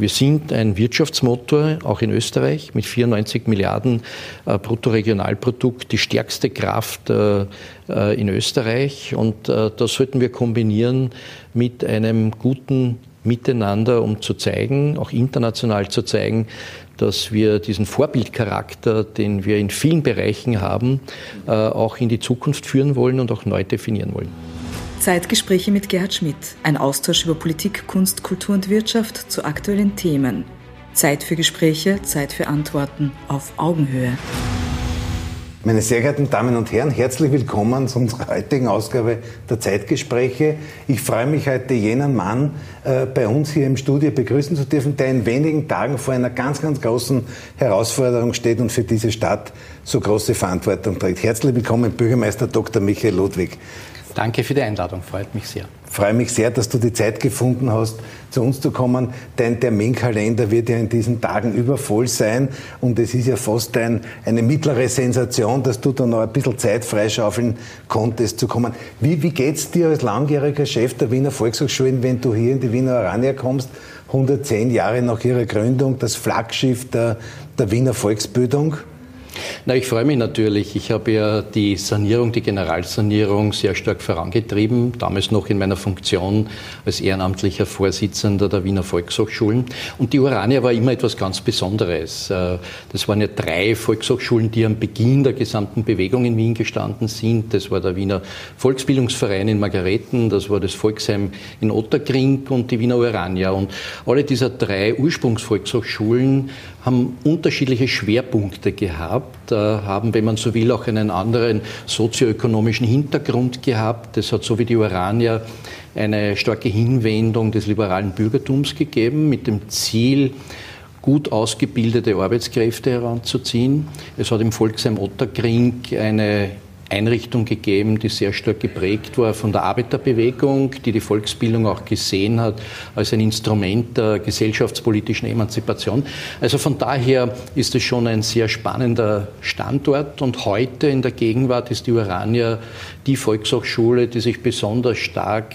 Wir sind ein Wirtschaftsmotor, auch in Österreich, mit 94 Milliarden äh, Bruttoregionalprodukt, die stärkste Kraft äh, äh, in Österreich. Und äh, das sollten wir kombinieren mit einem guten Miteinander, um zu zeigen, auch international zu zeigen, dass wir diesen Vorbildcharakter, den wir in vielen Bereichen haben, äh, auch in die Zukunft führen wollen und auch neu definieren wollen. Zeitgespräche mit Gerhard Schmidt. Ein Austausch über Politik, Kunst, Kultur und Wirtschaft zu aktuellen Themen. Zeit für Gespräche, Zeit für Antworten auf Augenhöhe. Meine sehr geehrten Damen und Herren, herzlich willkommen zu unserer heutigen Ausgabe der Zeitgespräche. Ich freue mich heute, jenen Mann äh, bei uns hier im Studio begrüßen zu dürfen, der in wenigen Tagen vor einer ganz, ganz großen Herausforderung steht und für diese Stadt so große Verantwortung trägt. Herzlich willkommen, Bürgermeister Dr. Michael Ludwig. Danke für die Einladung, freut mich sehr. Freue mich sehr, dass du die Zeit gefunden hast, zu uns zu kommen. Dein Terminkalender wird ja in diesen Tagen übervoll sein und es ist ja fast ein, eine mittlere Sensation, dass du da noch ein bisschen Zeit freischaufeln konntest zu kommen. Wie, wie geht's dir als langjähriger Chef der Wiener Volkshochschulen, wenn du hier in die Wiener Orania kommst, 110 Jahre nach ihrer Gründung, das Flaggschiff der, der Wiener Volksbildung? Na, ich freue mich natürlich. Ich habe ja die Sanierung, die Generalsanierung sehr stark vorangetrieben, damals noch in meiner Funktion als ehrenamtlicher Vorsitzender der Wiener Volkshochschulen. Und die Urania war immer etwas ganz Besonderes. Äh, das waren ja drei Volkshochschulen, die am Beginn der gesamten Bewegung in Wien gestanden sind. Das war der Wiener Volksbildungsverein in Margareten, das war das Volksheim in Otterkring und die Wiener Urania. Und alle dieser drei Ursprungsvolkshochschulen haben unterschiedliche Schwerpunkte gehabt, äh, haben, wenn man so will, auch einen anderen sozioökonomischen Hintergrund gehabt. Das hat so wie die Urania eine starke Hinwendung des liberalen Bürgertums gegeben mit dem Ziel, gut ausgebildete Arbeitskräfte heranzuziehen. Es hat im Volksheim Otterkring eine Einrichtung gegeben, die sehr stark geprägt war von der Arbeiterbewegung, die die Volksbildung auch gesehen hat als ein Instrument der gesellschaftspolitischen Emanzipation. Also von daher ist es schon ein sehr spannender Standort und heute in der Gegenwart ist die Urania die Volkshochschule, die sich besonders stark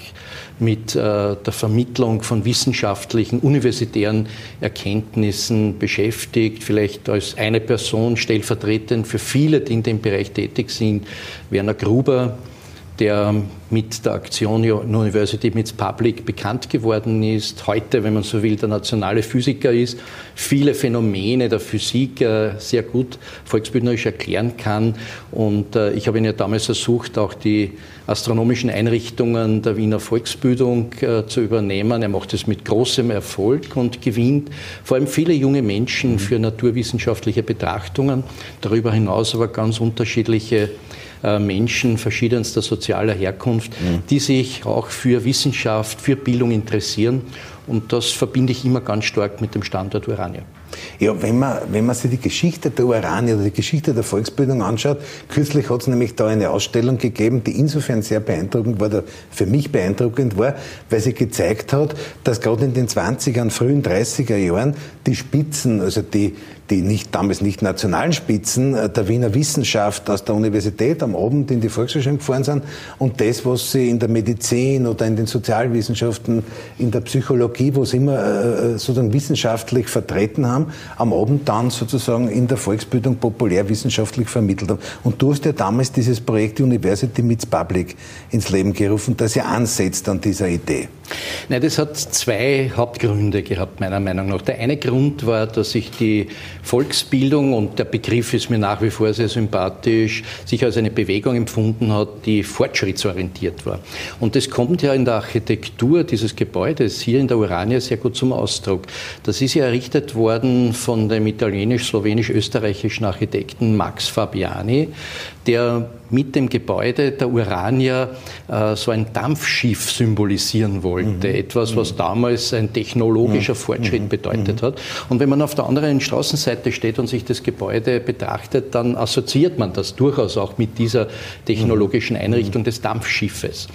mit äh, der Vermittlung von wissenschaftlichen, universitären Erkenntnissen beschäftigt, vielleicht als eine Person stellvertretend für viele, die in dem Bereich tätig sind. Werner Gruber, der mit der Aktion University Meets Public bekannt geworden ist, heute, wenn man so will, der nationale Physiker ist, viele Phänomene der Physik äh, sehr gut volksbildnerisch erklären kann. Und äh, ich habe ihn ja damals versucht, auch die astronomischen Einrichtungen der Wiener Volksbildung äh, zu übernehmen. Er macht es mit großem Erfolg und gewinnt vor allem viele junge Menschen für naturwissenschaftliche Betrachtungen, darüber hinaus aber ganz unterschiedliche Menschen verschiedenster sozialer Herkunft, mhm. die sich auch für Wissenschaft, für Bildung interessieren. Und das verbinde ich immer ganz stark mit dem Standort Urania. Ja, wenn man, wenn man sich die Geschichte der Urania oder die Geschichte der Volksbildung anschaut, kürzlich hat es nämlich da eine Ausstellung gegeben, die insofern sehr beeindruckend war, für mich beeindruckend war, weil sie gezeigt hat, dass gerade in den 20er, frühen 30er Jahren die Spitzen, also die, die nicht, damals nicht nationalen Spitzen äh, der Wiener Wissenschaft aus der Universität am Abend in die Volkshochschule gefahren sind und das, was sie in der Medizin oder in den Sozialwissenschaften, in der Psychologie, wo sie immer äh, äh, sozusagen wissenschaftlich vertreten haben, am Abend dann sozusagen in der Volksbildung populärwissenschaftlich vermittelt haben. Und du hast ja damals dieses Projekt University Meets Public ins Leben gerufen, das ja ansetzt an dieser Idee. Nein, das hat zwei Hauptgründe gehabt, meiner Meinung nach. Der eine Grund war, dass ich die Volksbildung, und der Begriff ist mir nach wie vor sehr sympathisch, sich als eine Bewegung empfunden hat, die fortschrittsorientiert war. Und das kommt ja in der Architektur dieses Gebäudes hier in der Urania sehr gut zum Ausdruck. Das ist ja errichtet worden von dem italienisch-slowenisch-österreichischen Architekten Max Fabiani, der mit dem Gebäude der Urania äh, so ein Dampfschiff symbolisieren wollte. Mhm. Etwas, was mhm. damals ein technologischer mhm. Fortschritt mhm. bedeutet mhm. hat. Und wenn man auf der anderen Straßenseite steht und sich das Gebäude betrachtet, dann assoziiert man das durchaus auch mit dieser technologischen mhm. Einrichtung des Dampfschiffes.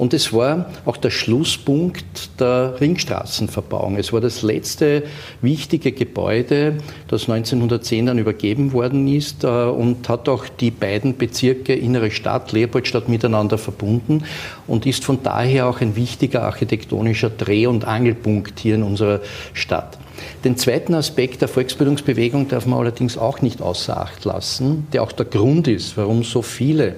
Und es war auch der Schlusspunkt der Ringstraßenverbauung. Es war das letzte wichtige Gebäude, das 1910 dann übergeben worden ist äh, und hat auch die beiden Bezirke Innere Stadt, Leopoldstadt miteinander verbunden und ist von daher auch ein wichtiger architektonischer Dreh- und Angelpunkt hier in unserer Stadt. Den zweiten Aspekt der Volksbildungsbewegung darf man allerdings auch nicht außer Acht lassen, der auch der Grund ist, warum so viele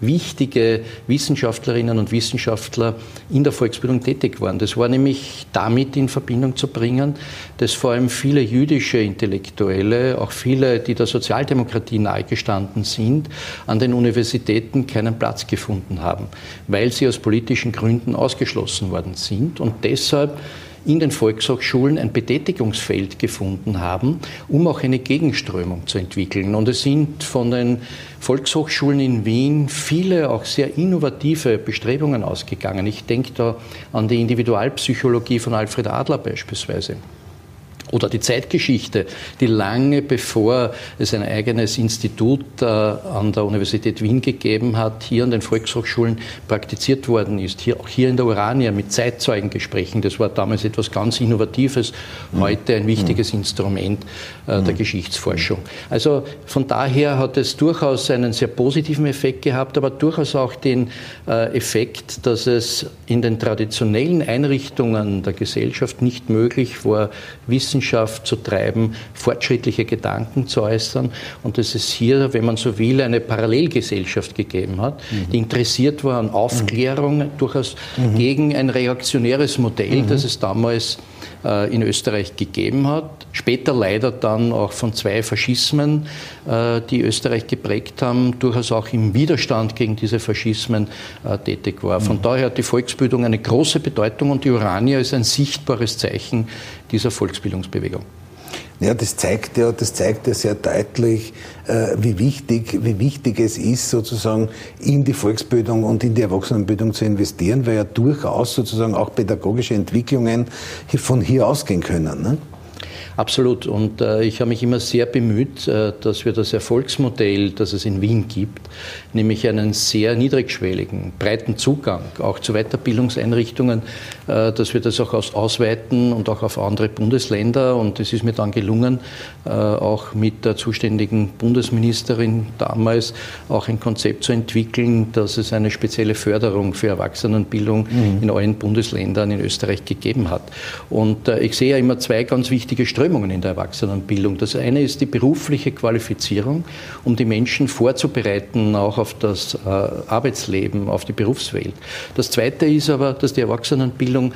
wichtige Wissenschaftlerinnen und Wissenschaftler in der Volksbildung tätig waren. Das war nämlich damit in Verbindung zu bringen, dass vor allem viele jüdische Intellektuelle, auch viele, die der Sozialdemokratie nahegestanden sind, an den Universitäten keinen Platz gefunden haben, weil sie aus politischen Gründen ausgeschlossen worden sind und deshalb in den Volkshochschulen ein Betätigungsfeld gefunden haben, um auch eine Gegenströmung zu entwickeln. Und es sind von den Volkshochschulen in Wien viele auch sehr innovative Bestrebungen ausgegangen. Ich denke da an die Individualpsychologie von Alfred Adler beispielsweise oder die Zeitgeschichte, die lange bevor es ein eigenes Institut äh, an der Universität Wien gegeben hat, hier an den Volkshochschulen praktiziert worden ist. Hier, auch hier in der Urania mit Zeitzeugengesprächen. Das war damals etwas ganz Innovatives, mhm. heute ein wichtiges mhm. Instrument äh, der mhm. Geschichtsforschung. Also von daher hat es durchaus einen sehr positiven Effekt gehabt, aber durchaus auch den äh, Effekt, dass es in den traditionellen Einrichtungen der Gesellschaft nicht möglich war, Wissen Wissenschaft zu treiben, fortschrittliche Gedanken zu äußern und dass es hier, wenn man so will, eine Parallelgesellschaft gegeben hat, mhm. die interessiert war an Aufklärung, mhm. durchaus mhm. gegen ein reaktionäres Modell, mhm. das es damals in Österreich gegeben hat. Später leider dann auch von zwei Faschismen, äh, die Österreich geprägt haben, durchaus auch im Widerstand gegen diese Faschismen äh, tätig war. Von mhm. daher hat die Volksbildung eine große Bedeutung und die Urania ist ein sichtbares Zeichen dieser Volksbildungsbewegung. Ja, das zeigt ja, das zeigt ja sehr deutlich, äh, wie wichtig, wie wichtig es ist, sozusagen in die Volksbildung und in die Erwachsenenbildung zu investieren, weil ja durchaus sozusagen auch pädagogische Entwicklungen von hier ausgehen können. Ne? Absolut. Und äh, ich habe mich immer sehr bemüht, äh, dass wir das Erfolgsmodell, das es in Wien gibt, nämlich einen sehr niedrigschwelligen, breiten Zugang auch zu Weiterbildungseinrichtungen, äh, dass wir das auch aus ausweiten und auch auf andere Bundesländer. Und es ist mir dann gelungen, äh, auch mit der zuständigen Bundesministerin damals auch ein Konzept zu entwickeln, dass es eine spezielle Förderung für Erwachsenenbildung mhm. in allen Bundesländern in Österreich gegeben hat. Und äh, ich sehe ja immer zwei ganz wichtige Strömungen Strömungen in der Erwachsenenbildung. Das eine ist die berufliche Qualifizierung, um die Menschen vorzubereiten, auch auf das äh, Arbeitsleben, auf die Berufswelt. Das zweite ist aber, dass die Erwachsenenbildung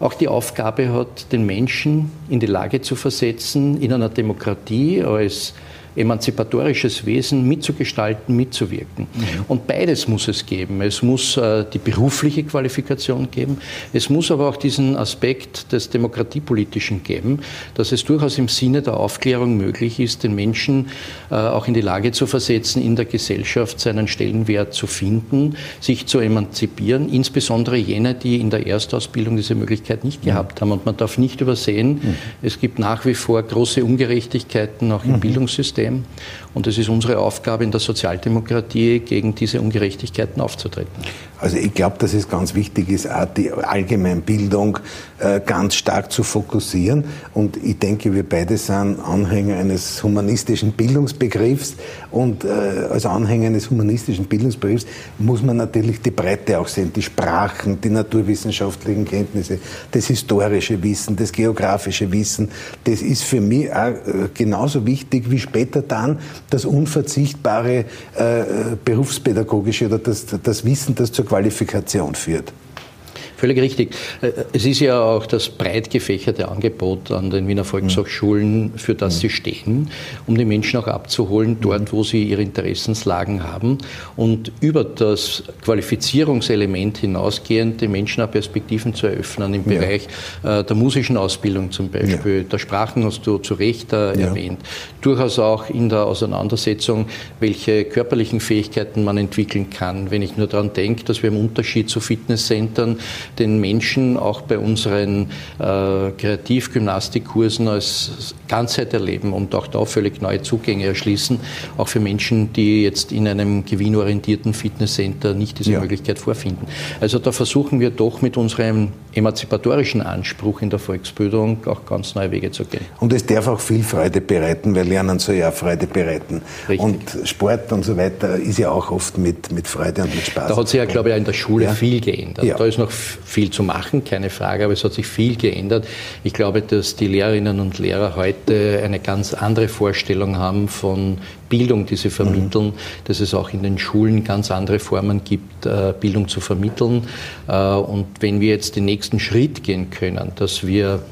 auch die Aufgabe hat, den Menschen in die Lage zu versetzen, in einer Demokratie als emanzipatorisches Wesen mitzugestalten, mitzuwirken. Mhm. Und beides muss es geben. Es muss äh, die berufliche Qualifikation geben, es muss aber auch diesen Aspekt des Demokratiepolitischen geben, dass es durchaus im Sinne der Aufklärung möglich ist, den Menschen äh, auch in die Lage zu versetzen, in der Gesellschaft seinen Stellenwert zu finden, sich zu emanzipieren, insbesondere jene, die in der Erstausbildung diese Möglichkeit nicht mhm. gehabt haben. Und man darf nicht übersehen, mhm. es gibt nach wie vor große Ungerechtigkeiten auch im mhm. Bildungssystem. System. Und es ist unsere Aufgabe in der Sozialdemokratie, gegen diese Ungerechtigkeiten aufzutreten. Also ich glaube, dass es ganz wichtig ist, auch die Allgemeinbildung äh, ganz stark zu fokussieren. Und ich denke, wir beide sind Anhänger eines humanistischen Bildungsbegriffs. Und äh, als Anhänger eines humanistischen Bildungsbegriffs muss man natürlich die Breite auch sehen, die Sprachen, die naturwissenschaftlichen Kenntnisse, das historische Wissen, das geografische Wissen. Das ist für mich auch äh, genauso wichtig wie später dann das unverzichtbare äh, berufspädagogische oder das, das Wissen, das zur Qualifikation führt. Völlig richtig. Äh, es ist ja auch das breit gefächerte Angebot an den Wiener Volkshochschulen, für das sie stehen, um die Menschen auch abzuholen, dort, wo sie ihre Interessenslagen haben und über das Qualifizierungselement hinausgehend den Menschen auch Perspektiven zu eröffnen im ja. Bereich äh, der musischen Ausbildung zum Beispiel, ja. der Sprachen hast du zu Recht äh, ja. erwähnt, durchaus auch in der Auseinandersetzung, welche körperlichen Fähigkeiten man entwickeln kann. Wenn ich nur daran denke, dass wir im Unterschied zu Fitnesscentern den Menschen auch bei unseren äh, Kreativgymnastikkursen als Ganzheit erleben und auch da völlig neue Zugänge erschließen, auch für Menschen, die jetzt in einem gewinnorientierten Fitnesscenter nicht diese ja. Möglichkeit vorfinden. Also da versuchen wir doch mit unserem emanzipatorischen Anspruch in der Volksbildung auch ganz neue Wege zu gehen. Und es darf auch viel Freude bereiten, weil Lernen soll ja Freude bereiten. Richtig. Und Sport und so weiter ist ja auch oft mit, mit Freude und mit Spaß. Da hat sich ja, glaube ich, in der Schule ja. viel geändert. Ja. Da ist noch viel zu machen, keine Frage, aber es hat sich viel geändert. Ich glaube, dass die Lehrerinnen und Lehrer heute eine ganz andere Vorstellung haben von Bildung, die sie vermitteln, mhm. dass es auch in den Schulen ganz andere Formen gibt, äh, Bildung zu vermitteln. Äh, und wenn wir jetzt den nächsten Schritt gehen können, dass wir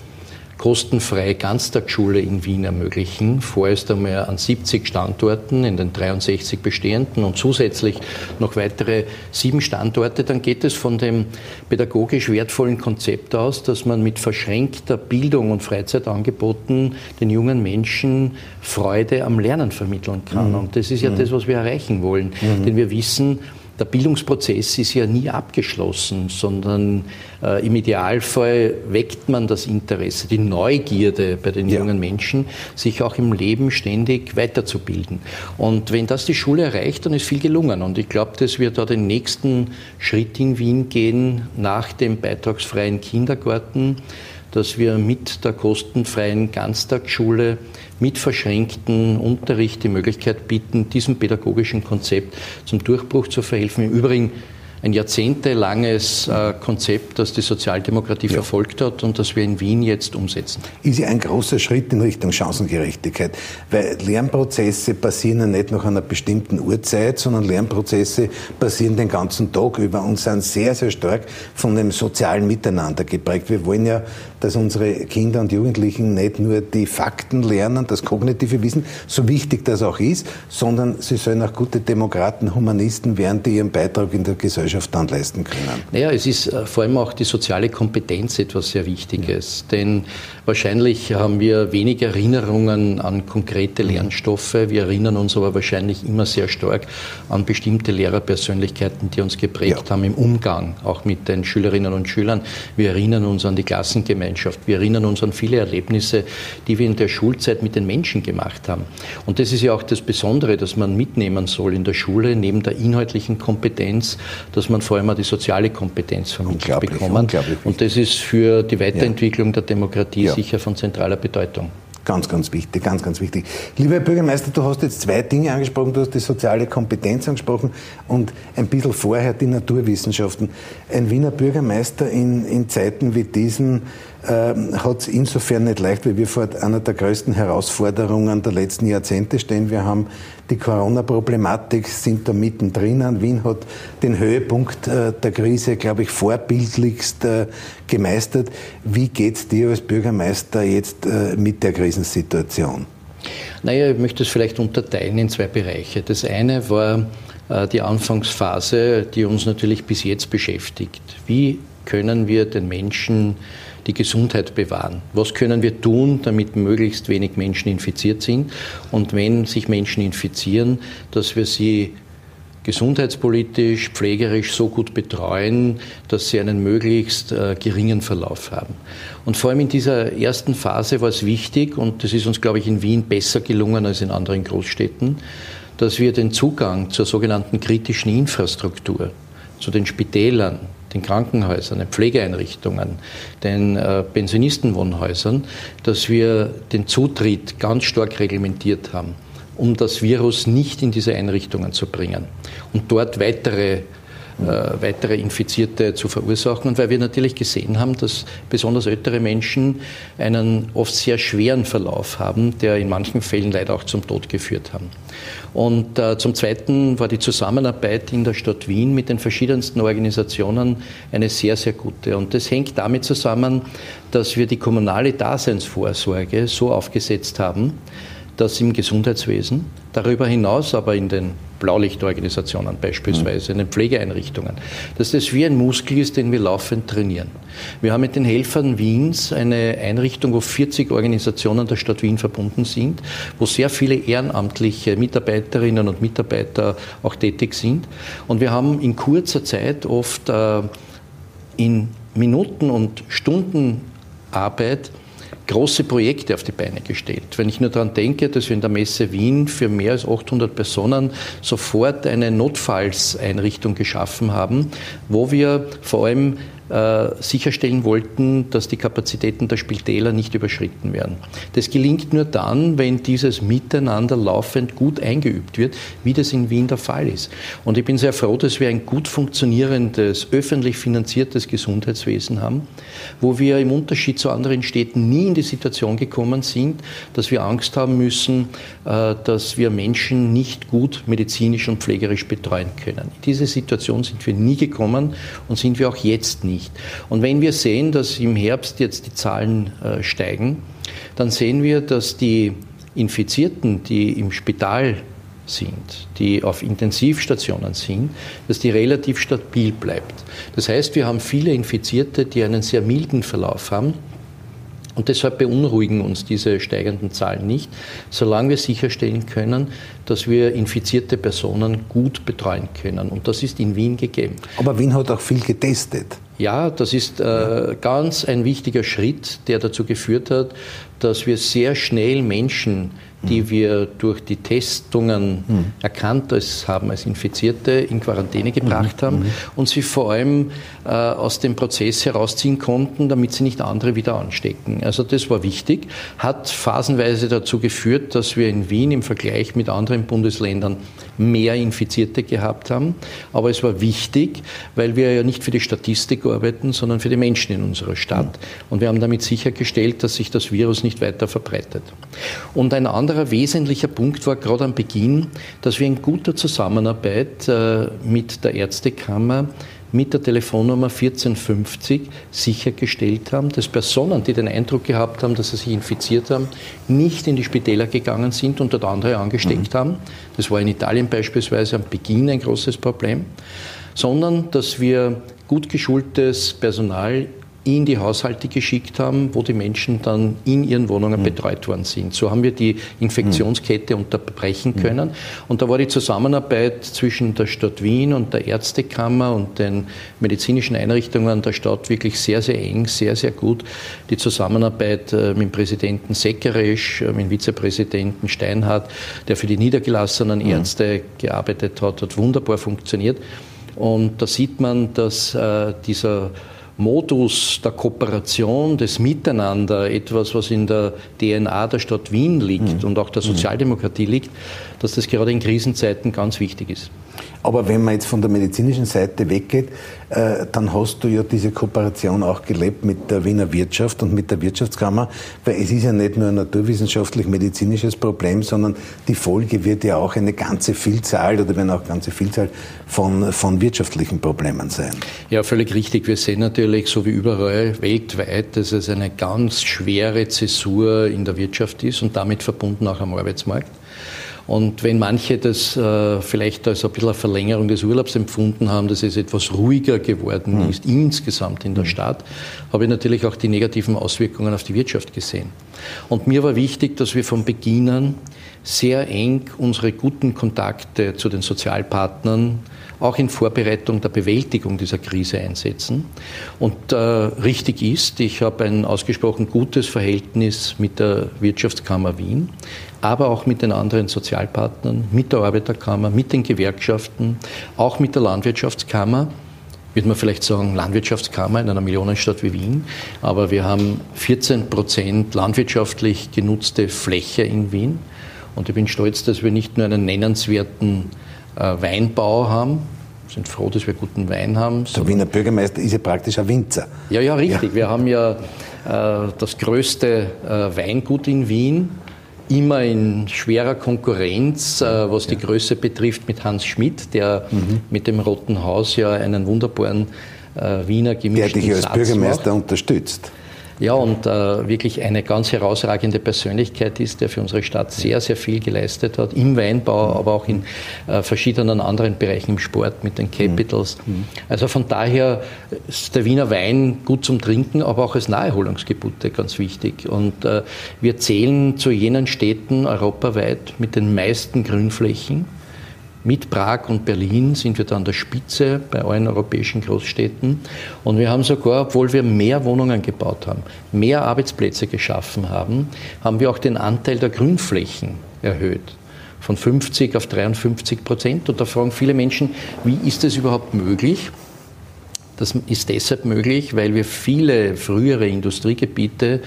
kostenfreie Ganztagsschule in Wien ermöglichen, vorerst einmal an 70 Standorten in den 63 bestehenden und zusätzlich noch weitere sieben Standorte, dann geht es von dem pädagogisch wertvollen Konzept aus, dass man mit verschränkter Bildung und Freizeitangeboten den jungen Menschen Freude am Lernen vermitteln kann. Mhm. Und das ist ja mhm. das, was wir erreichen wollen. Mhm. Denn wir wissen, der Bildungsprozess ist ja nie abgeschlossen, sondern äh, im Idealfall weckt man das Interesse, die Neugierde bei den ja. jungen Menschen, sich auch im Leben ständig weiterzubilden. Und wenn das die Schule erreicht, dann ist viel gelungen. Und ich glaube, dass wir da den nächsten Schritt in Wien gehen nach dem beitragsfreien Kindergarten dass wir mit der kostenfreien Ganztagsschule mit verschränktem Unterricht die Möglichkeit bieten, diesem pädagogischen Konzept zum Durchbruch zu verhelfen. Im Übrigen ein jahrzehntelanges äh, Konzept, das die Sozialdemokratie ja. verfolgt hat und das wir in Wien jetzt umsetzen. Ist ja ein großer Schritt in Richtung Chancengerechtigkeit, weil Lernprozesse passieren ja nicht nach einer bestimmten Uhrzeit, sondern Lernprozesse passieren den ganzen Tag über und sind sehr, sehr stark von dem sozialen Miteinander geprägt. Wir wollen ja, dass unsere Kinder und Jugendlichen nicht nur die Fakten lernen, das kognitive Wissen, so wichtig das auch ist, sondern sie sollen auch gute Demokraten, Humanisten werden, die ihren Beitrag in der Gesellschaft Gesellschaft dann leisten können? Naja, es ist äh, vor allem auch die soziale Kompetenz etwas sehr Wichtiges. Denn wahrscheinlich haben wir weniger Erinnerungen an konkrete Lernstoffe. Wir erinnern uns aber wahrscheinlich immer sehr stark an bestimmte Lehrerpersönlichkeiten, die uns geprägt ja. haben im Umgang, auch mit den Schülerinnen und Schülern. Wir erinnern uns an die Klassengemeinschaft. Wir erinnern uns an viele Erlebnisse, die wir in der Schulzeit mit den Menschen gemacht haben. Und das ist ja auch das Besondere, das man mitnehmen soll in der Schule, neben der inhaltlichen Kompetenz, dass dass man vor allem auch die soziale Kompetenz vermittelt bekommen. Und das ist für die Weiterentwicklung ja. der Demokratie ja. Sicher von zentraler Bedeutung. Ganz, ganz wichtig, ganz, ganz wichtig. Lieber Herr Bürgermeister, du hast jetzt zwei Dinge angesprochen. Du hast die soziale Kompetenz angesprochen und ein bisschen vorher die Naturwissenschaften. Ein Wiener Bürgermeister in, in Zeiten wie diesen hat es insofern nicht leicht, weil wir vor einer der größten Herausforderungen der letzten Jahrzehnte stehen. Wir haben die Corona-Problematik, sind da mittendrin. Wien hat den Höhepunkt äh, der Krise, glaube ich, vorbildlichst äh, gemeistert. Wie geht es dir als Bürgermeister jetzt äh, mit der Krisensituation? Naja, ich möchte es vielleicht unterteilen in zwei Bereiche. Das eine war die Anfangsphase, die uns natürlich bis jetzt beschäftigt. Wie können wir den Menschen die Gesundheit bewahren. Was können wir tun, damit möglichst wenig Menschen infiziert sind? Und wenn sich Menschen infizieren, dass wir sie gesundheitspolitisch, pflegerisch so gut betreuen, dass sie einen möglichst äh, geringen Verlauf haben. Und vor allem in dieser ersten Phase war es wichtig, und das ist uns, glaube ich, in Wien besser gelungen als in anderen Großstädten, dass wir den Zugang zur sogenannten kritischen Infrastruktur, zu den Spitälern, den Krankenhäusern, den Pflegeeinrichtungen, den äh, Pensionistenwohnhäusern, dass wir den Zutritt ganz stark reglementiert haben, um das Virus nicht in diese Einrichtungen zu bringen. Und dort weitere weitere Infizierte zu verursachen. Und weil wir natürlich gesehen haben, dass besonders ältere Menschen einen oft sehr schweren Verlauf haben, der in manchen Fällen leider auch zum Tod geführt haben. Und äh, zum Zweiten war die Zusammenarbeit in der Stadt Wien mit den verschiedensten Organisationen eine sehr, sehr gute. Und das hängt damit zusammen, dass wir die kommunale Daseinsvorsorge so aufgesetzt haben, dass im Gesundheitswesen, darüber hinaus aber in den Blaulichtorganisationen beispielsweise, in den Pflegeeinrichtungen, dass das wie ein Muskel ist, den wir laufend trainieren. Wir haben mit den Helfern Wiens eine Einrichtung, wo 40 Organisationen der Stadt Wien verbunden sind, wo sehr viele ehrenamtliche Mitarbeiterinnen und Mitarbeiter auch tätig sind. Und wir haben in kurzer Zeit oft äh, in Minuten und Stunden Arbeit große Projekte auf die Beine gestellt. Wenn ich nur daran denke, dass wir in der Messe Wien für mehr als 800 Personen sofort eine Notfallseinrichtung geschaffen haben, wo wir vor allem äh, sicherstellen wollten, dass die Kapazitäten der Spitäler nicht überschritten werden. Das gelingt nur dann, wenn dieses Miteinander laufend gut eingeübt wird, wie das in Wien der Fall ist. Und ich bin sehr froh, dass wir ein gut funktionierendes, öffentlich finanziertes Gesundheitswesen haben, wo wir im Unterschied zu anderen Städten nie in die Situation gekommen sind, dass wir Angst haben müssen, äh, dass wir Menschen nicht gut medizinisch und pflegerisch betreuen können. In diese Situation sind wir nie gekommen und sind wir auch jetzt nicht. Und wenn wir sehen, dass im Herbst jetzt die Zahlen äh, steigen, dann sehen wir, dass die Infizierten, die im Spital sind, die auf Intensivstationen sind, dass die relativ stabil bleibt. Das heißt, wir haben viele Infizierte, die einen sehr milden Verlauf haben. Und deshalb beunruhigen uns diese steigenden Zahlen nicht, solange wir sicherstellen können, dass wir infizierte Personen gut betreuen können. Und das ist in Wien gegeben. Aber Wien hat auch viel getestet. Ja, das ist äh, ganz ein wichtiger Schritt, der dazu geführt hat, dass wir sehr schnell Menschen die wir durch die Testungen mhm. erkannt als, haben als Infizierte in Quarantäne gebracht mhm. haben mhm. und sie vor allem äh, aus dem Prozess herausziehen konnten, damit sie nicht andere wieder anstecken. Also das war wichtig, hat phasenweise dazu geführt, dass wir in Wien im Vergleich mit anderen Bundesländern mehr Infizierte gehabt haben. Aber es war wichtig, weil wir ja nicht für die Statistik arbeiten, sondern für die Menschen in unserer Stadt. Mhm. Und wir haben damit sichergestellt, dass sich das Virus nicht weiter verbreitet. Und ein anderer anderer wesentlicher Punkt war gerade am Beginn, dass wir in guter Zusammenarbeit äh, mit der Ärztekammer mit der Telefonnummer 1450 sichergestellt haben, dass Personen, die den Eindruck gehabt haben, dass sie sich infiziert haben, nicht in die Spitäler gegangen sind und dort andere angesteckt mhm. haben. Das war in Italien beispielsweise am Beginn ein großes Problem, sondern dass wir gut geschultes Personal in die Haushalte geschickt haben, wo die Menschen dann in ihren Wohnungen mhm. betreut worden sind. So haben wir die Infektionskette mhm. unterbrechen können. Und da war die Zusammenarbeit zwischen der Stadt Wien und der Ärztekammer und den medizinischen Einrichtungen der Stadt wirklich sehr, sehr eng, sehr, sehr gut. Die Zusammenarbeit äh, mit dem Präsidenten Seckeresch, äh, mit dem Vizepräsidenten Steinhardt, der für die niedergelassenen mhm. Ärzte gearbeitet hat, hat wunderbar funktioniert. Und da sieht man, dass äh, dieser Modus der Kooperation, des Miteinander, etwas, was in der DNA der Stadt Wien liegt mhm. und auch der Sozialdemokratie liegt, dass das gerade in Krisenzeiten ganz wichtig ist. Aber wenn man jetzt von der medizinischen Seite weggeht, äh, dann hast du ja diese Kooperation auch gelebt mit der Wiener Wirtschaft und mit der Wirtschaftskammer, weil es ist ja nicht nur ein naturwissenschaftlich-medizinisches Problem, sondern die Folge wird ja auch eine ganze Vielzahl oder wenn auch eine ganze Vielzahl von, von wirtschaftlichen Problemen sein. Ja, völlig richtig. Wir sehen natürlich, so wie überall weltweit, dass es eine ganz schwere Zäsur in der Wirtschaft ist und damit verbunden auch am Arbeitsmarkt. Und wenn manche das äh, vielleicht als ein bisschen eine Verlängerung des Urlaubs empfunden haben, dass es etwas ruhiger geworden mhm. ist, insgesamt in der mhm. Stadt, habe ich natürlich auch die negativen Auswirkungen auf die Wirtschaft gesehen. Und mir war wichtig, dass wir von Beginn an sehr eng unsere guten Kontakte zu den Sozialpartnern auch in Vorbereitung der Bewältigung dieser Krise einsetzen. Und äh, richtig ist, ich habe ein ausgesprochen gutes Verhältnis mit der Wirtschaftskammer Wien, aber auch mit den anderen Sozialpartnern, mit der Arbeiterkammer, mit den Gewerkschaften, auch mit der Landwirtschaftskammer würde man vielleicht sagen, Landwirtschaftskammer in einer Millionenstadt wie Wien. Aber wir haben 14 Prozent landwirtschaftlich genutzte Fläche in Wien. Und ich bin stolz, dass wir nicht nur einen nennenswerten äh, Weinbau haben. Wir sind froh, dass wir guten Wein haben. Der Wiener Bürgermeister ist ja praktisch ein Winzer. Ja, ja, richtig. Ja. Wir haben ja äh, das größte äh, Weingut in Wien, immer in schwerer Konkurrenz, äh, was die Größe betrifft, mit Hans Schmidt, der mhm. mit dem Roten Haus ja einen wunderbaren äh, Wiener gemischten Der dich als Satz Bürgermeister macht. unterstützt. Ja, und äh, wirklich eine ganz herausragende Persönlichkeit ist, der für unsere Stadt sehr, sehr viel geleistet hat, im Weinbau, aber auch in äh, verschiedenen anderen Bereichen im Sport mit den Capitals. Mhm. Also von daher ist der Wiener Wein gut zum Trinken, aber auch als Naherholungsgebiete ganz wichtig. Und äh, wir zählen zu jenen Städten europaweit mit den meisten Grünflächen. Mit Prag und Berlin sind wir da an der Spitze bei allen europäischen Großstädten. Und wir haben sogar, obwohl wir mehr Wohnungen gebaut haben, mehr Arbeitsplätze geschaffen haben, haben wir auch den Anteil der Grünflächen erhöht. Von 50 auf 53 Prozent. Und da fragen viele Menschen, wie ist es überhaupt möglich? Das ist deshalb möglich, weil wir viele frühere Industriegebiete,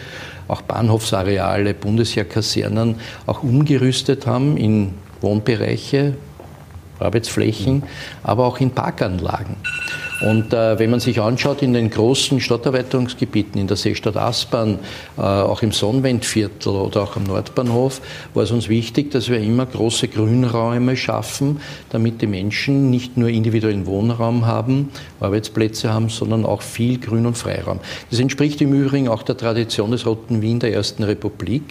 auch Bahnhofsareale, Bundesheerkasernen, auch umgerüstet haben in Wohnbereiche, Arbeitsflächen, aber auch in Parkanlagen. Und äh, wenn man sich anschaut, in den großen Stadterweiterungsgebieten, in der Seestadt Aspern, äh, auch im Sonnenwendviertel oder auch am Nordbahnhof, war es uns wichtig, dass wir immer große Grünräume schaffen, damit die Menschen nicht nur individuellen Wohnraum haben, Arbeitsplätze haben, sondern auch viel Grün- und Freiraum. Das entspricht im Übrigen auch der Tradition des Roten Wien der Ersten Republik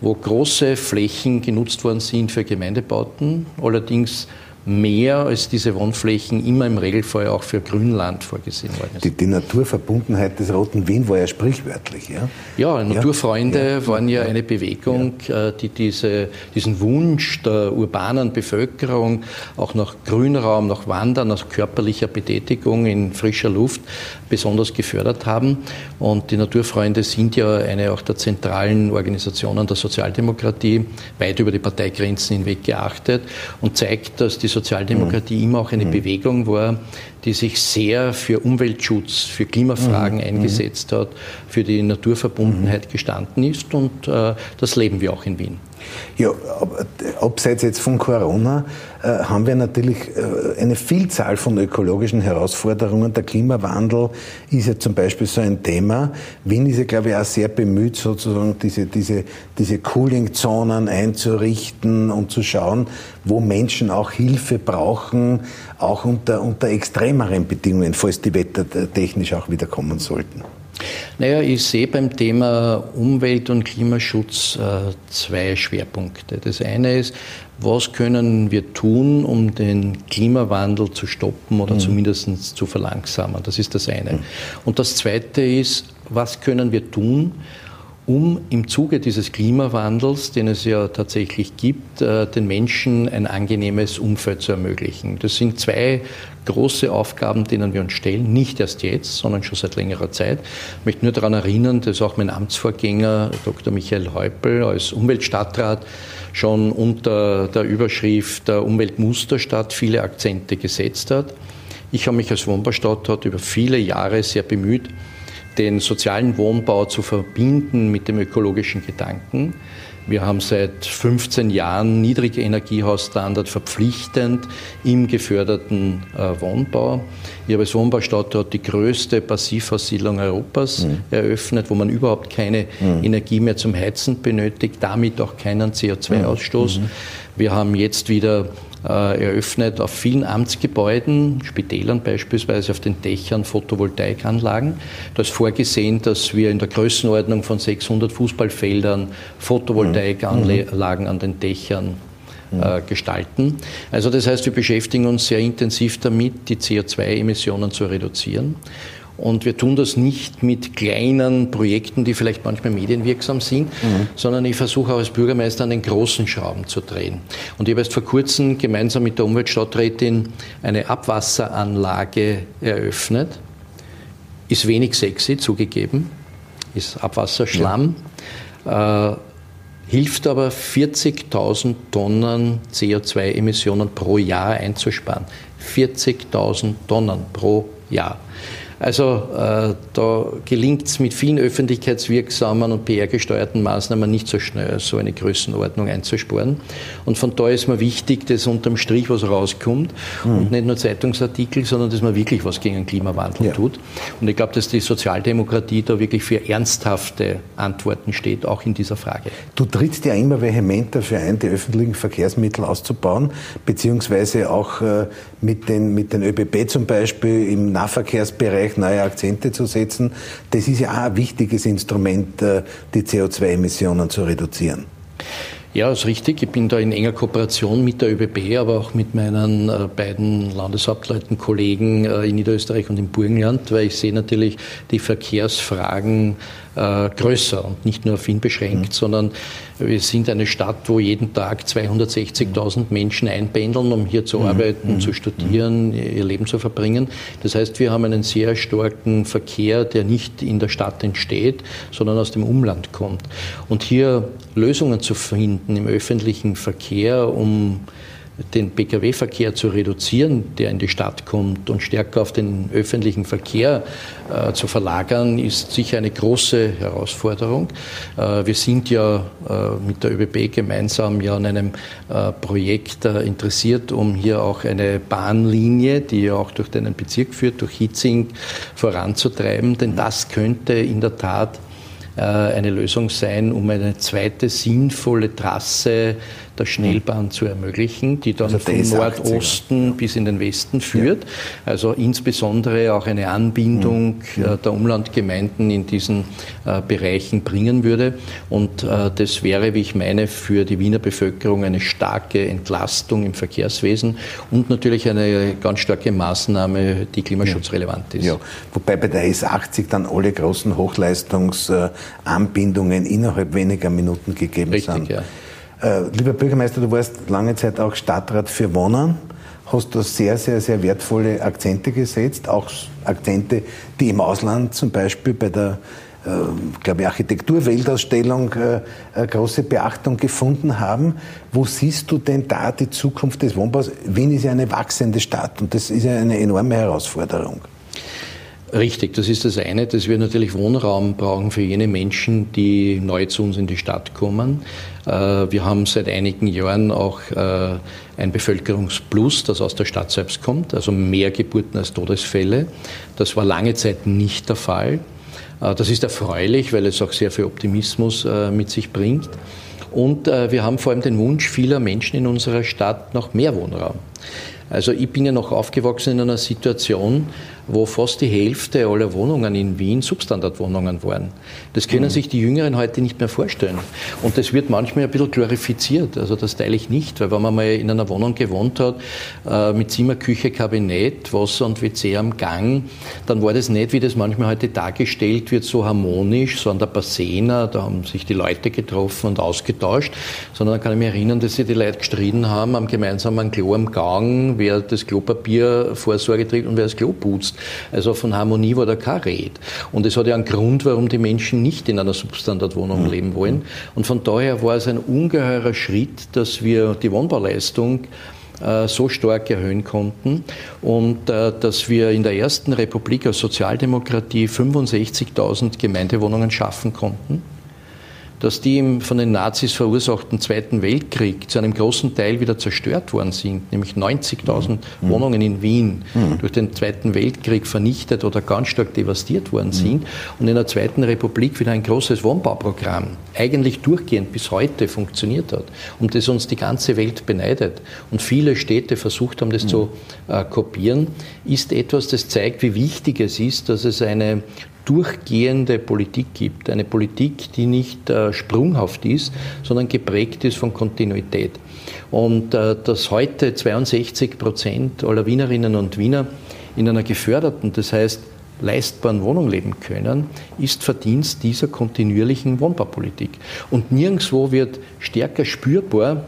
wo große Flächen genutzt worden sind für Gemeindebauten, allerdings mehr als diese Wohnflächen immer im Regelfall auch für Grünland vorgesehen worden ist. Die, die Naturverbundenheit des Roten Wien war ja sprichwörtlich. Ja, ja Naturfreunde ja. waren ja eine Bewegung, ja. Äh, die diese, diesen Wunsch der urbanen Bevölkerung auch nach Grünraum, nach Wandern, nach körperlicher Betätigung in frischer Luft besonders gefördert haben. Und die Naturfreunde sind ja eine auch der zentralen Organisationen der Sozialdemokratie, weit über die Parteigrenzen hinweg geachtet und zeigt, dass die Sozialdemokratie mhm. immer auch eine mhm. Bewegung war, die sich sehr für Umweltschutz, für Klimafragen mhm. eingesetzt hat, für die Naturverbundenheit gestanden ist und äh, das leben wir auch in Wien. Ja, abseits jetzt von Corona äh, haben wir natürlich äh, eine Vielzahl von ökologischen Herausforderungen. Der Klimawandel ist ja zum Beispiel so ein Thema. Wien ist ja, glaube ich, auch sehr bemüht, sozusagen diese, diese, diese Cooling-Zonen einzurichten und zu schauen, wo Menschen auch Hilfe brauchen, auch unter, unter extremeren Bedingungen, falls die wettertechnisch auch wieder kommen sollten. Naja, ich sehe beim Thema Umwelt- und Klimaschutz äh, zwei Schwerpunkte. Das eine ist, was können wir tun, um den Klimawandel zu stoppen oder mhm. zumindest zu verlangsamen? Das ist das eine. Mhm. Und das zweite ist, was können wir tun, um im Zuge dieses Klimawandels, den es ja tatsächlich gibt, äh, den Menschen ein angenehmes Umfeld zu ermöglichen. Das sind zwei große Aufgaben, denen wir uns stellen, nicht erst jetzt, sondern schon seit längerer Zeit. Ich möchte nur daran erinnern, dass auch mein Amtsvorgänger Dr. Michael Häupl als Umweltstadtrat schon unter der Überschrift der Umweltmusterstadt viele Akzente gesetzt hat. Ich habe mich als Wohnbaustadtrat über viele Jahre sehr bemüht, den sozialen Wohnbau zu verbinden mit dem ökologischen Gedanken. Wir haben seit 15 Jahren niedrige Energiehausstandard verpflichtend im geförderten äh, Wohnbau. Ich habe als Wohnbaustadtrat die größte Passivhaussiedlung Europas mhm. eröffnet, wo man überhaupt keine mhm. Energie mehr zum Heizen benötigt, damit auch keinen CO2-Ausstoß. Mhm. Wir haben jetzt wieder äh, eröffnet auf vielen Amtsgebäuden, Spitälern beispielsweise auf den Dächern Photovoltaikanlagen. Da ist vorgesehen, dass wir in der Größenordnung von 600 Fußballfeldern Photovoltaikanlagen an den Dächern äh, gestalten. Also das heißt, wir beschäftigen uns sehr intensiv damit, die CO2-Emissionen zu reduzieren. Und wir tun das nicht mit kleinen Projekten, die vielleicht manchmal medienwirksam sind, mhm. sondern ich versuche auch als Bürgermeister an den großen Schrauben zu drehen. Und ich habe erst vor kurzem gemeinsam mit der Umweltstadträtin eine Abwasseranlage eröffnet. Ist wenig sexy, zugegeben. Ist Abwasserschlamm. Ja. Äh, hilft aber 40.000 Tonnen CO2-Emissionen pro Jahr einzusparen. 40.000 Tonnen pro Jahr. Also äh, da gelingt es mit vielen öffentlichkeitswirksamen und PR-gesteuerten Maßnahmen nicht so schnell, so eine Größenordnung einzusparen. Und von da ist mir wichtig, dass unterm Strich was rauskommt mhm. und nicht nur Zeitungsartikel, sondern dass man wirklich was gegen den Klimawandel ja. tut. Und ich glaube, dass die Sozialdemokratie da wirklich für ernsthafte Antworten steht, auch in dieser Frage. Du trittst ja immer vehement dafür ein, die öffentlichen Verkehrsmittel auszubauen, beziehungsweise auch äh, mit, den, mit den ÖBB zum Beispiel im Nahverkehrsbereich Bereich neue Akzente zu setzen. Das ist ja auch ein wichtiges Instrument, äh, die CO2-Emissionen zu reduzieren. Ja, ist richtig. Ich bin da in enger Kooperation mit der ÖBB, aber auch mit meinen äh, beiden Landeshauptleuten, Kollegen äh, in Niederösterreich und im Burgenland, weil ich sehe natürlich die Verkehrsfragen äh, größer und nicht nur auf Wien beschränkt, mhm. sondern wir sind eine Stadt, wo jeden Tag 260.000 Menschen einpendeln, um hier zu mhm. arbeiten, mhm. zu studieren, ihr Leben zu verbringen. Das heißt, wir haben einen sehr starken Verkehr, der nicht in der Stadt entsteht, sondern aus dem Umland kommt. Und hier Lösungen zu finden im öffentlichen Verkehr, um den Pkw-Verkehr zu reduzieren, der in die Stadt kommt und stärker auf den öffentlichen Verkehr äh, zu verlagern, ist sicher eine große Herausforderung. Äh, wir sind ja äh, mit der ÖBB gemeinsam ja an einem äh, Projekt äh, interessiert, um hier auch eine Bahnlinie, die ja auch durch den Bezirk führt, durch Hitzing voranzutreiben, denn das könnte in der Tat äh, eine Lösung sein, um eine zweite sinnvolle Trasse der Schnellbahn zu ermöglichen, die dann also von Nordosten bis in den Westen führt. Ja. Also insbesondere auch eine Anbindung mhm. Äh, der Umlandgemeinden in diesen äh, Bereichen bringen würde. Und äh, das wäre, wie ich meine, für die Wiener Bevölkerung eine starke Entlastung im Verkehrswesen und natürlich eine ganz starke Maßnahme, die klimaschutzrelevant ist. Ja. Wobei bei der S80 dann alle großen Hochleistungsanbindungen innerhalb weniger Minuten gegeben Richtig, sind. Ja. Äh, lieber Bürgermeister, du warst lange Zeit auch Stadtrat für Wohnen, hast da sehr, sehr, sehr wertvolle Akzente gesetzt, auch Akzente, die im Ausland zum Beispiel bei der äh, glaube ich, Architekturweltausstellung äh, äh, große Beachtung gefunden haben. Wo siehst du denn da die Zukunft des Wohnbaus? Wien ist ja eine wachsende Stadt und das ist ja eine enorme Herausforderung. Richtig, das ist das eine, dass wir natürlich Wohnraum brauchen für jene Menschen, die neu zu uns in die Stadt kommen. Äh, wir haben seit einigen Jahren auch äh, ein Bevölkerungsplus, das aus der Stadt selbst kommt, also mehr Geburten als Todesfälle. Das war lange Zeit nicht der Fall. Äh, das ist erfreulich, weil es auch sehr viel Optimismus mit sich bringt. Und wir haben vor allem den Wunsch vieler Menschen in unserer Stadt nach mehr Wohnraum. Also ich bin ja noch aufgewachsen in einer Situation, wo fast die Hälfte aller Wohnungen in Wien Substandardwohnungen waren. Das können mhm. sich die Jüngeren heute nicht mehr vorstellen. Und das wird manchmal ein bisschen glorifiziert. Also das teile ich nicht, weil wenn man mal in einer Wohnung gewohnt hat, äh, mit Zimmer, Küche, Kabinett, Wasser und WC am Gang, dann war das nicht, wie das manchmal heute dargestellt wird, so harmonisch, so an der Passena, da haben sich die Leute getroffen und ausgetauscht, sondern da kann ich mich erinnern, dass sich die Leute gestritten haben am gemeinsamen Klo am Gang, wer das Klopapier Vorsorge trägt und wer das Klo putzt. Also von Harmonie war da kein Red. Und es hat ja einen Grund, warum die Menschen nicht in einer Substandardwohnung mhm. leben wollen. Und von daher war es ein ungeheurer Schritt, dass wir die Wohnbauleistung äh, so stark erhöhen konnten und äh, dass wir in der ersten Republik als Sozialdemokratie 65.000 Gemeindewohnungen schaffen konnten dass die im von den Nazis verursachten Zweiten Weltkrieg zu einem großen Teil wieder zerstört worden sind, nämlich 90.000 mhm. Wohnungen in Wien mhm. durch den Zweiten Weltkrieg vernichtet oder ganz stark devastiert worden mhm. sind und in der Zweiten Republik wieder ein großes Wohnbauprogramm eigentlich durchgehend bis heute funktioniert hat und das uns die ganze Welt beneidet und viele Städte versucht haben, das mhm. zu äh, kopieren, ist etwas, das zeigt, wie wichtig es ist, dass es eine durchgehende Politik gibt. Eine Politik, die nicht äh, sprunghaft ist, sondern geprägt ist von Kontinuität. Und äh, dass heute 62 Prozent aller Wienerinnen und Wiener in einer geförderten, das heißt leistbaren Wohnung leben können, ist Verdienst dieser kontinuierlichen Wohnbaupolitik. Und nirgendwo wird stärker spürbar,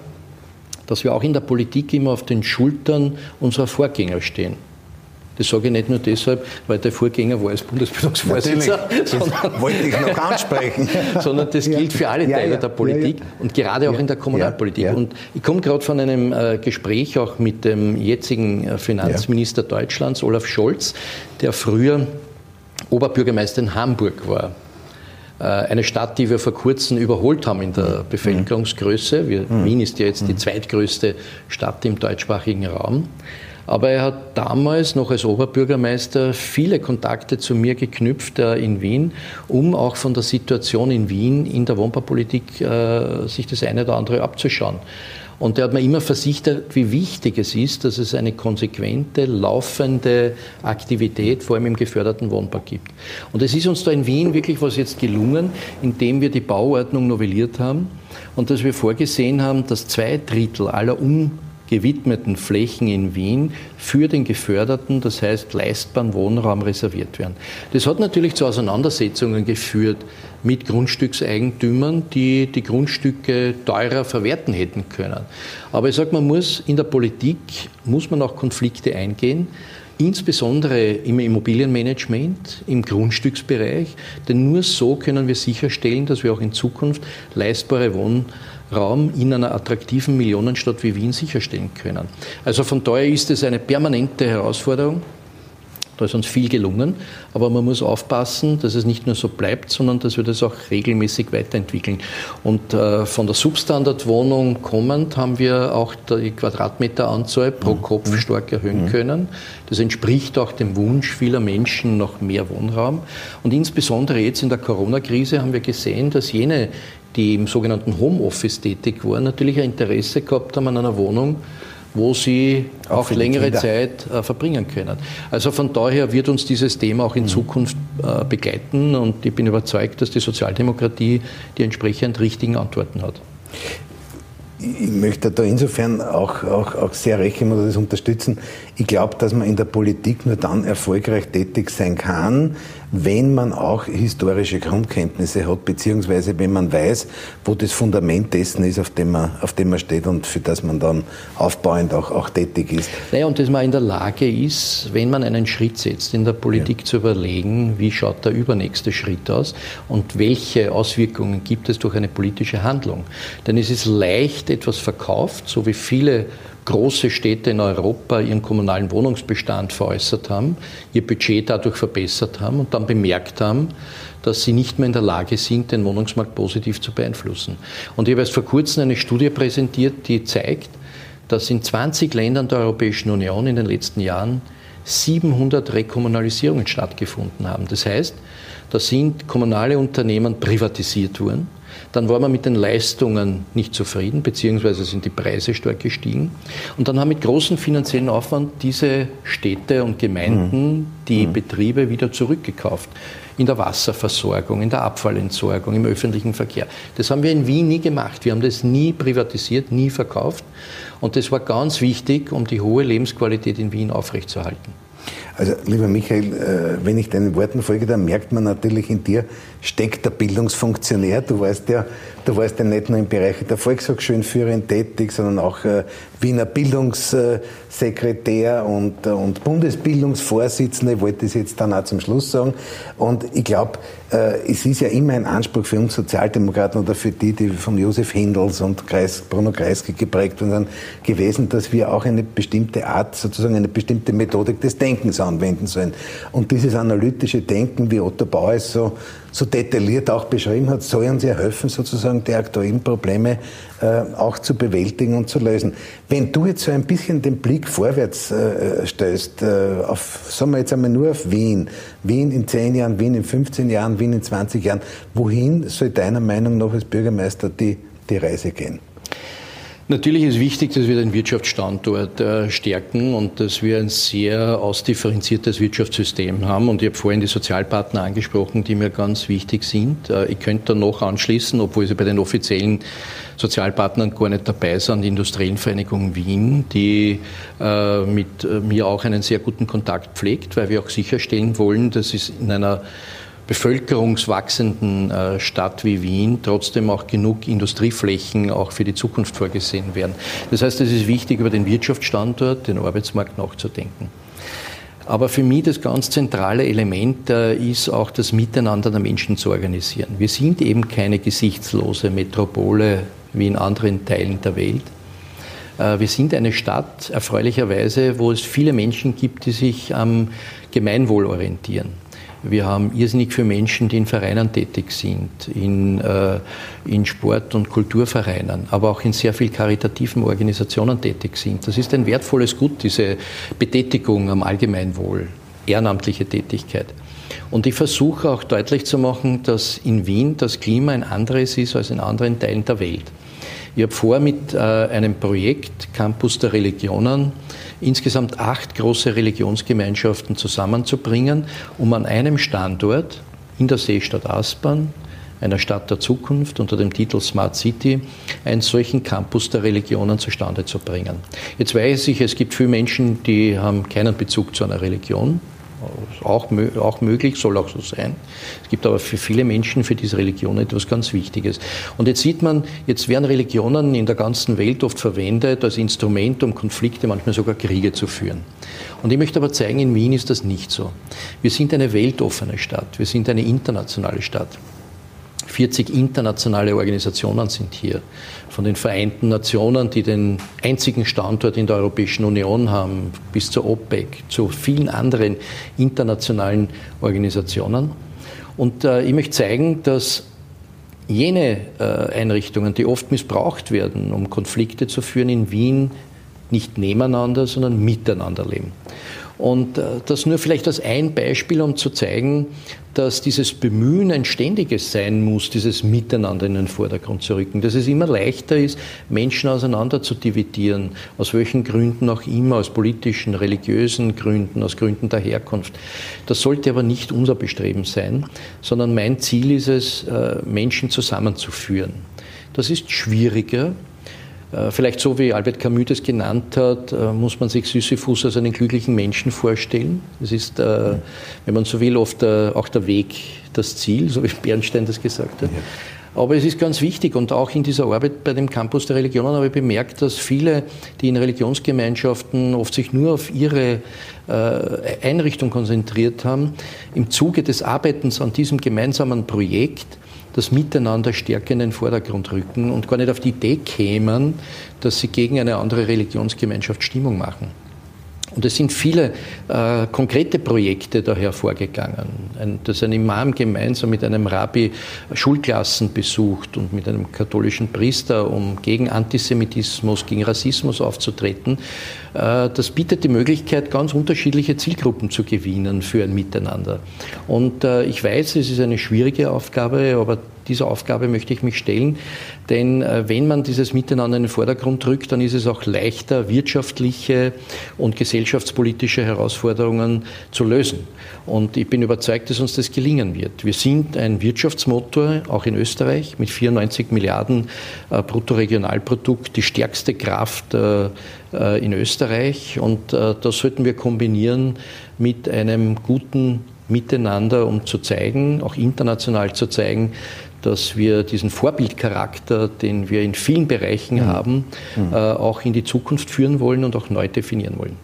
dass wir auch in der Politik immer auf den Schultern unserer Vorgänger stehen. Das sage ich nicht nur deshalb, weil der Vorgänger war als Bundesbildungsvorsitzender. Sondern, wollte ich noch ansprechen. sondern das gilt für alle Teile der Politik und gerade auch in der Kommunalpolitik. Und ich komme gerade von einem äh, Gespräch auch mit dem jetzigen äh, Finanzminister Deutschlands, Olaf Scholz, der früher Oberbürgermeister in Hamburg war äh, eine Stadt, die wir vor kurzem überholt haben in der mhm. Bevölkerungsgröße. Wir, mhm. Wien ist ja jetzt die mhm. zweitgrößte Stadt im deutschsprachigen Raum. Aber er hat damals noch als Oberbürgermeister viele Kontakte zu mir geknüpft äh, in Wien, um auch von der Situation in Wien in der Wohnbaupolitik äh, sich das eine oder andere abzuschauen. Und er hat mir immer versichert, wie wichtig es ist, dass es eine konsequente, laufende Aktivität, vor allem im geförderten Wohnbau gibt. Und es ist uns da in Wien wirklich was jetzt gelungen, indem wir die Bauordnung novelliert haben und dass wir vorgesehen haben, dass zwei Drittel aller um gewidmeten Flächen in Wien für den geförderten, das heißt leistbaren Wohnraum reserviert werden. Das hat natürlich zu Auseinandersetzungen geführt mit Grundstückseigentümern, die die Grundstücke teurer verwerten hätten können. Aber ich sage, man muss in der Politik, muss man auch Konflikte eingehen. Insbesondere im Immobilienmanagement, im Grundstücksbereich, denn nur so können wir sicherstellen, dass wir auch in Zukunft leistbare Wohnraum in einer attraktiven Millionenstadt wie Wien sicherstellen können. Also von daher ist es eine permanente Herausforderung. Da ist uns viel gelungen, aber man muss aufpassen, dass es nicht nur so bleibt, sondern dass wir das auch regelmäßig weiterentwickeln. Und äh, von der Substandardwohnung kommend haben wir auch die Quadratmeteranzahl pro mhm. Kopf stark erhöhen mhm. können. Das entspricht auch dem Wunsch vieler Menschen nach mehr Wohnraum. Und insbesondere jetzt in der Corona-Krise haben wir gesehen, dass jene, die im sogenannten Homeoffice tätig waren, natürlich ein Interesse gehabt haben an einer Wohnung, wo sie auch, auch längere Zeit äh, verbringen können. Also von daher wird uns dieses Thema auch in mhm. Zukunft äh, begleiten und ich bin überzeugt, dass die Sozialdemokratie die entsprechend richtigen Antworten hat. Ich möchte da insofern auch, auch, auch sehr recht oder das unterstützen. Ich glaube, dass man in der Politik nur dann erfolgreich tätig sein kann, wenn man auch historische Grundkenntnisse hat, beziehungsweise wenn man weiß, wo das Fundament dessen ist, auf dem man, auf dem man steht und für das man dann aufbauend auch, auch tätig ist. Naja, und dass man in der Lage ist, wenn man einen Schritt setzt, in der Politik ja. zu überlegen, wie schaut der übernächste Schritt aus und welche Auswirkungen gibt es durch eine politische Handlung. Denn es ist leicht etwas verkauft, so wie viele große Städte in Europa ihren kommunalen Wohnungsbestand veräußert haben, ihr Budget dadurch verbessert haben und dann bemerkt haben, dass sie nicht mehr in der Lage sind, den Wohnungsmarkt positiv zu beeinflussen. Und ich habe erst vor kurzem eine Studie präsentiert, die zeigt, dass in 20 Ländern der Europäischen Union in den letzten Jahren 700 Rekommunalisierungen stattgefunden haben. Das heißt, da sind kommunale Unternehmen privatisiert worden dann war man mit den Leistungen nicht zufrieden, beziehungsweise sind die Preise stark gestiegen. Und dann haben mit großem finanziellen Aufwand diese Städte und Gemeinden mhm. die mhm. Betriebe wieder zurückgekauft. In der Wasserversorgung, in der Abfallentsorgung, im öffentlichen Verkehr. Das haben wir in Wien nie gemacht. Wir haben das nie privatisiert, nie verkauft. Und das war ganz wichtig, um die hohe Lebensqualität in Wien aufrechtzuerhalten. Also, lieber Michael, äh, wenn ich deinen Worten folge, dann merkt man natürlich in dir steckt der Bildungsfunktionär. Du warst ja, du warst ja nicht nur im Bereich der Volkshochschulenführerin tätig, sondern auch äh, Wiener Bildungssekretär und, äh, und Bundesbildungsvorsitzende, ich wollte das jetzt dann auch zum Schluss sagen. Und ich glaube, es ist ja immer ein Anspruch für uns Sozialdemokraten oder für die, die von Josef Hindels und Kreis, Bruno Kreisky geprägt wurden, gewesen, dass wir auch eine bestimmte Art, sozusagen eine bestimmte Methodik des Denkens anwenden sollen. Und dieses analytische Denken, wie Otto Bauer es so so detailliert auch beschrieben hat, soll uns ja helfen, sozusagen die aktuellen Probleme äh, auch zu bewältigen und zu lösen. Wenn du jetzt so ein bisschen den Blick vorwärts äh, stößt, äh, auf, sagen wir jetzt einmal nur auf Wien, Wien in 10 Jahren, Wien in 15 Jahren, Wien in 20 Jahren, wohin soll deiner Meinung nach als Bürgermeister die, die Reise gehen? Natürlich ist wichtig, dass wir den Wirtschaftsstandort äh, stärken und dass wir ein sehr ausdifferenziertes Wirtschaftssystem haben. Und ich habe vorhin die Sozialpartner angesprochen, die mir ganz wichtig sind. Äh, ich könnte da noch anschließen, obwohl sie bei den offiziellen Sozialpartnern gar nicht dabei sind, die Industriellenvereinigung Wien, die äh, mit mir auch einen sehr guten Kontakt pflegt, weil wir auch sicherstellen wollen, dass es in einer bevölkerungswachsenden äh, Stadt wie Wien trotzdem auch genug Industrieflächen auch für die Zukunft vorgesehen werden. Das heißt, es ist wichtig, über den Wirtschaftsstandort, den Arbeitsmarkt nachzudenken. Aber für mich das ganz zentrale Element äh, ist auch das Miteinander der Menschen zu organisieren. Wir sind eben keine gesichtslose Metropole wie in anderen Teilen der Welt. Äh, wir sind eine Stadt, erfreulicherweise, wo es viele Menschen gibt, die sich am Gemeinwohl orientieren. Wir haben irrsinnig viele Menschen, die in Vereinen tätig sind, in, äh, in Sport- und Kulturvereinen, aber auch in sehr vielen karitativen Organisationen tätig sind. Das ist ein wertvolles Gut, diese Betätigung am Allgemeinwohl, ehrenamtliche Tätigkeit. Und ich versuche auch deutlich zu machen, dass in Wien das Klima ein anderes ist als in anderen Teilen der Welt. Ich habe vor, mit äh, einem Projekt Campus der Religionen insgesamt acht große Religionsgemeinschaften zusammenzubringen, um an einem Standort in der Seestadt Aspern, einer Stadt der Zukunft unter dem Titel Smart City, einen solchen Campus der Religionen zustande zu bringen. Jetzt weiß ich, es gibt viele Menschen, die haben keinen Bezug zu einer Religion. Auch, auch möglich, soll auch so sein. Es gibt aber für viele Menschen, für diese Religion etwas ganz Wichtiges. Und jetzt sieht man, jetzt werden Religionen in der ganzen Welt oft verwendet als Instrument, um Konflikte, manchmal sogar Kriege zu führen. Und ich möchte aber zeigen, in Wien ist das nicht so. Wir sind eine weltoffene Stadt, wir sind eine internationale Stadt. 40 internationale Organisationen sind hier. Von den Vereinten Nationen, die den einzigen Standort in der Europäischen Union haben, bis zur OPEC, zu vielen anderen internationalen Organisationen. Und äh, ich möchte zeigen, dass jene äh, Einrichtungen, die oft missbraucht werden, um Konflikte zu führen, in Wien nicht nebeneinander, sondern miteinander leben. Und äh, das nur vielleicht als ein Beispiel, um zu zeigen, dass dieses Bemühen ein ständiges sein muss, dieses Miteinander in den Vordergrund zu rücken, dass es immer leichter ist, Menschen auseinander zu dividieren, aus welchen Gründen auch immer, aus politischen, religiösen Gründen, aus Gründen der Herkunft. Das sollte aber nicht unser Bestreben sein, sondern mein Ziel ist es, äh, Menschen zusammenzuführen. Das ist schwieriger, vielleicht so wie Albert Camus das genannt hat, äh, muss man sich Sisyphus als einen glücklichen Menschen vorstellen. Es ist, äh, wenn man so will, oft auch der Weg das Ziel, so wie Bernstein das gesagt hat. Aber es ist ganz wichtig und auch in dieser Arbeit bei dem Campus der Religionen habe ich bemerkt, dass viele, die in Religionsgemeinschaften oft sich nur auf ihre Einrichtung konzentriert haben, im Zuge des Arbeitens an diesem gemeinsamen Projekt das Miteinander stärker in den Vordergrund rücken und gar nicht auf die Idee kämen, dass sie gegen eine andere Religionsgemeinschaft Stimmung machen. Und es sind viele äh, konkrete Projekte da hervorgegangen. Ein, dass ein Imam gemeinsam mit einem Rabbi Schulklassen besucht und mit einem katholischen Priester, um gegen Antisemitismus, gegen Rassismus aufzutreten. Äh, das bietet die Möglichkeit, ganz unterschiedliche Zielgruppen zu gewinnen für ein Miteinander. Und äh, ich weiß, es ist eine schwierige Aufgabe, aber dieser Aufgabe möchte ich mich stellen, denn äh, wenn man dieses Miteinander in den Vordergrund rückt, dann ist es auch leichter, wirtschaftliche und gesellschaftspolitische Herausforderungen zu lösen. Und ich bin überzeugt, dass uns das gelingen wird. Wir sind ein Wirtschaftsmotor, auch in Österreich, mit 94 Milliarden äh, Bruttoregionalprodukt, die stärkste Kraft äh, in Österreich. Und das sollten wir kombinieren mit einem guten Miteinander, um zu zeigen, auch international zu zeigen, dass wir diesen Vorbildcharakter, den wir in vielen Bereichen mhm. haben, mhm. Äh, auch in die Zukunft führen wollen und auch neu definieren wollen.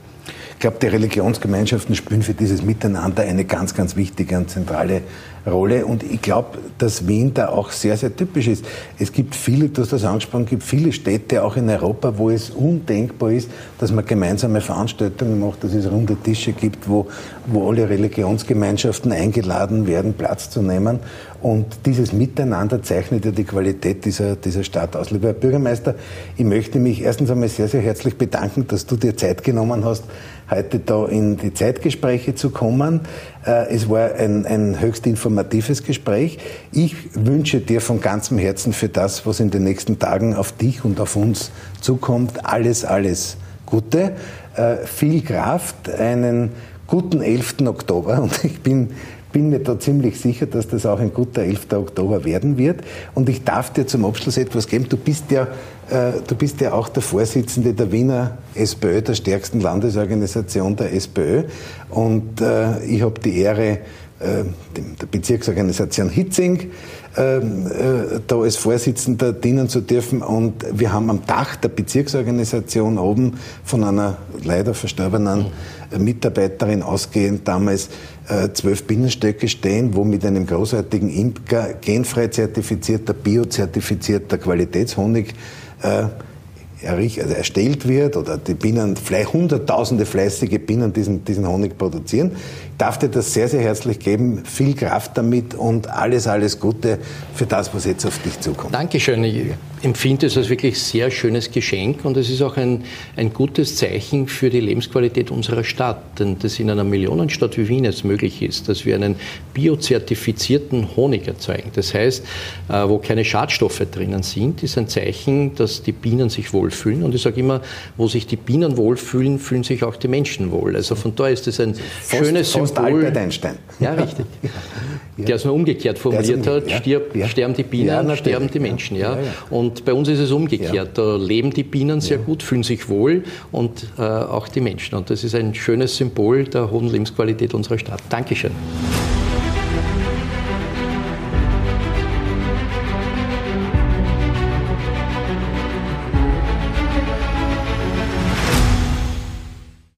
Glaube, die Religionsgemeinschaften spielen für dieses Miteinander eine ganz, ganz wichtige und zentrale Rolle. Und ich glaube, dass Wien da auch sehr, sehr typisch ist. Es gibt viele, du hast das angesprochen, es gibt viele Städte auch in Europa, wo es undenkbar ist, dass man gemeinsame Veranstaltungen macht, dass es runde Tische gibt, wo, wo alle Religionsgemeinschaften eingeladen werden, Platz zu nehmen. Und dieses Miteinander zeichnet ja die Qualität dieser, dieser Stadt aus. Lieber Herr Bürgermeister, ich möchte mich erstens einmal sehr, sehr herzlich bedanken, dass du dir Zeit genommen hast, heute da in die Zeitgespräche zu kommen. Äh, es war ein, ein höchst informatives Gespräch. Ich wünsche dir von ganzem Herzen für das, was in den nächsten Tagen auf dich und auf uns zukommt, alles, alles Gute, äh, viel Kraft, einen guten 11. Oktober und ich bin bin mir da ziemlich sicher, dass das auch ein guter 11. Oktober werden wird. Und ich darf dir zum Abschluss etwas geben. Du bist ja, äh, du bist ja auch der Vorsitzende der Wiener SPÖ, der stärksten Landesorganisation der SPÖ. Und äh, ich habe die Ehre, äh, der Bezirksorganisation Hitzing, äh, äh, da als Vorsitzender dienen zu dürfen. Und wir haben am Dach der Bezirksorganisation oben von einer leider verstorbenen Mitarbeiterin ausgehend damals äh, zwölf Bienenstöcke stehen, wo mit einem großartigen Imker genfrei zertifizierter, biozertifizierter Qualitätshonig äh, also erstellt wird oder die Bienen, vielleicht hunderttausende fleißige Bienen diesen, diesen Honig produzieren. Ich darf dir das sehr, sehr herzlich geben. Viel Kraft damit und alles, alles Gute für das, was jetzt auf dich zukommt. Dankeschön empfinde es als wirklich sehr schönes Geschenk und es ist auch ein, ein gutes Zeichen für die Lebensqualität unserer Stadt. Denn das in einer Millionenstadt wie Wien es möglich ist, dass wir einen biozertifizierten Honig erzeugen. Das heißt, äh, wo keine Schadstoffe drinnen sind, ist ein Zeichen, dass die Bienen sich wohlfühlen. Und ich sage immer, wo sich die Bienen wohlfühlen, fühlen sich auch die Menschen wohl. Also von daher ist es ein fast, schönes fast Symbol. Albert Einstein. Ja, richtig. Ja. Der es nur umgekehrt formuliert hat, stirb, ja. sterben die Bienen, sterben die Menschen. Ja. Und Und bei uns ist es umgekehrt. Ja. Da leben die Bienen sehr ja. gut, fühlen sich wohl und äh, auch die Menschen. Und das ist ein schönes Symbol der hohen Lebensqualität unserer Stadt. Dankeschön.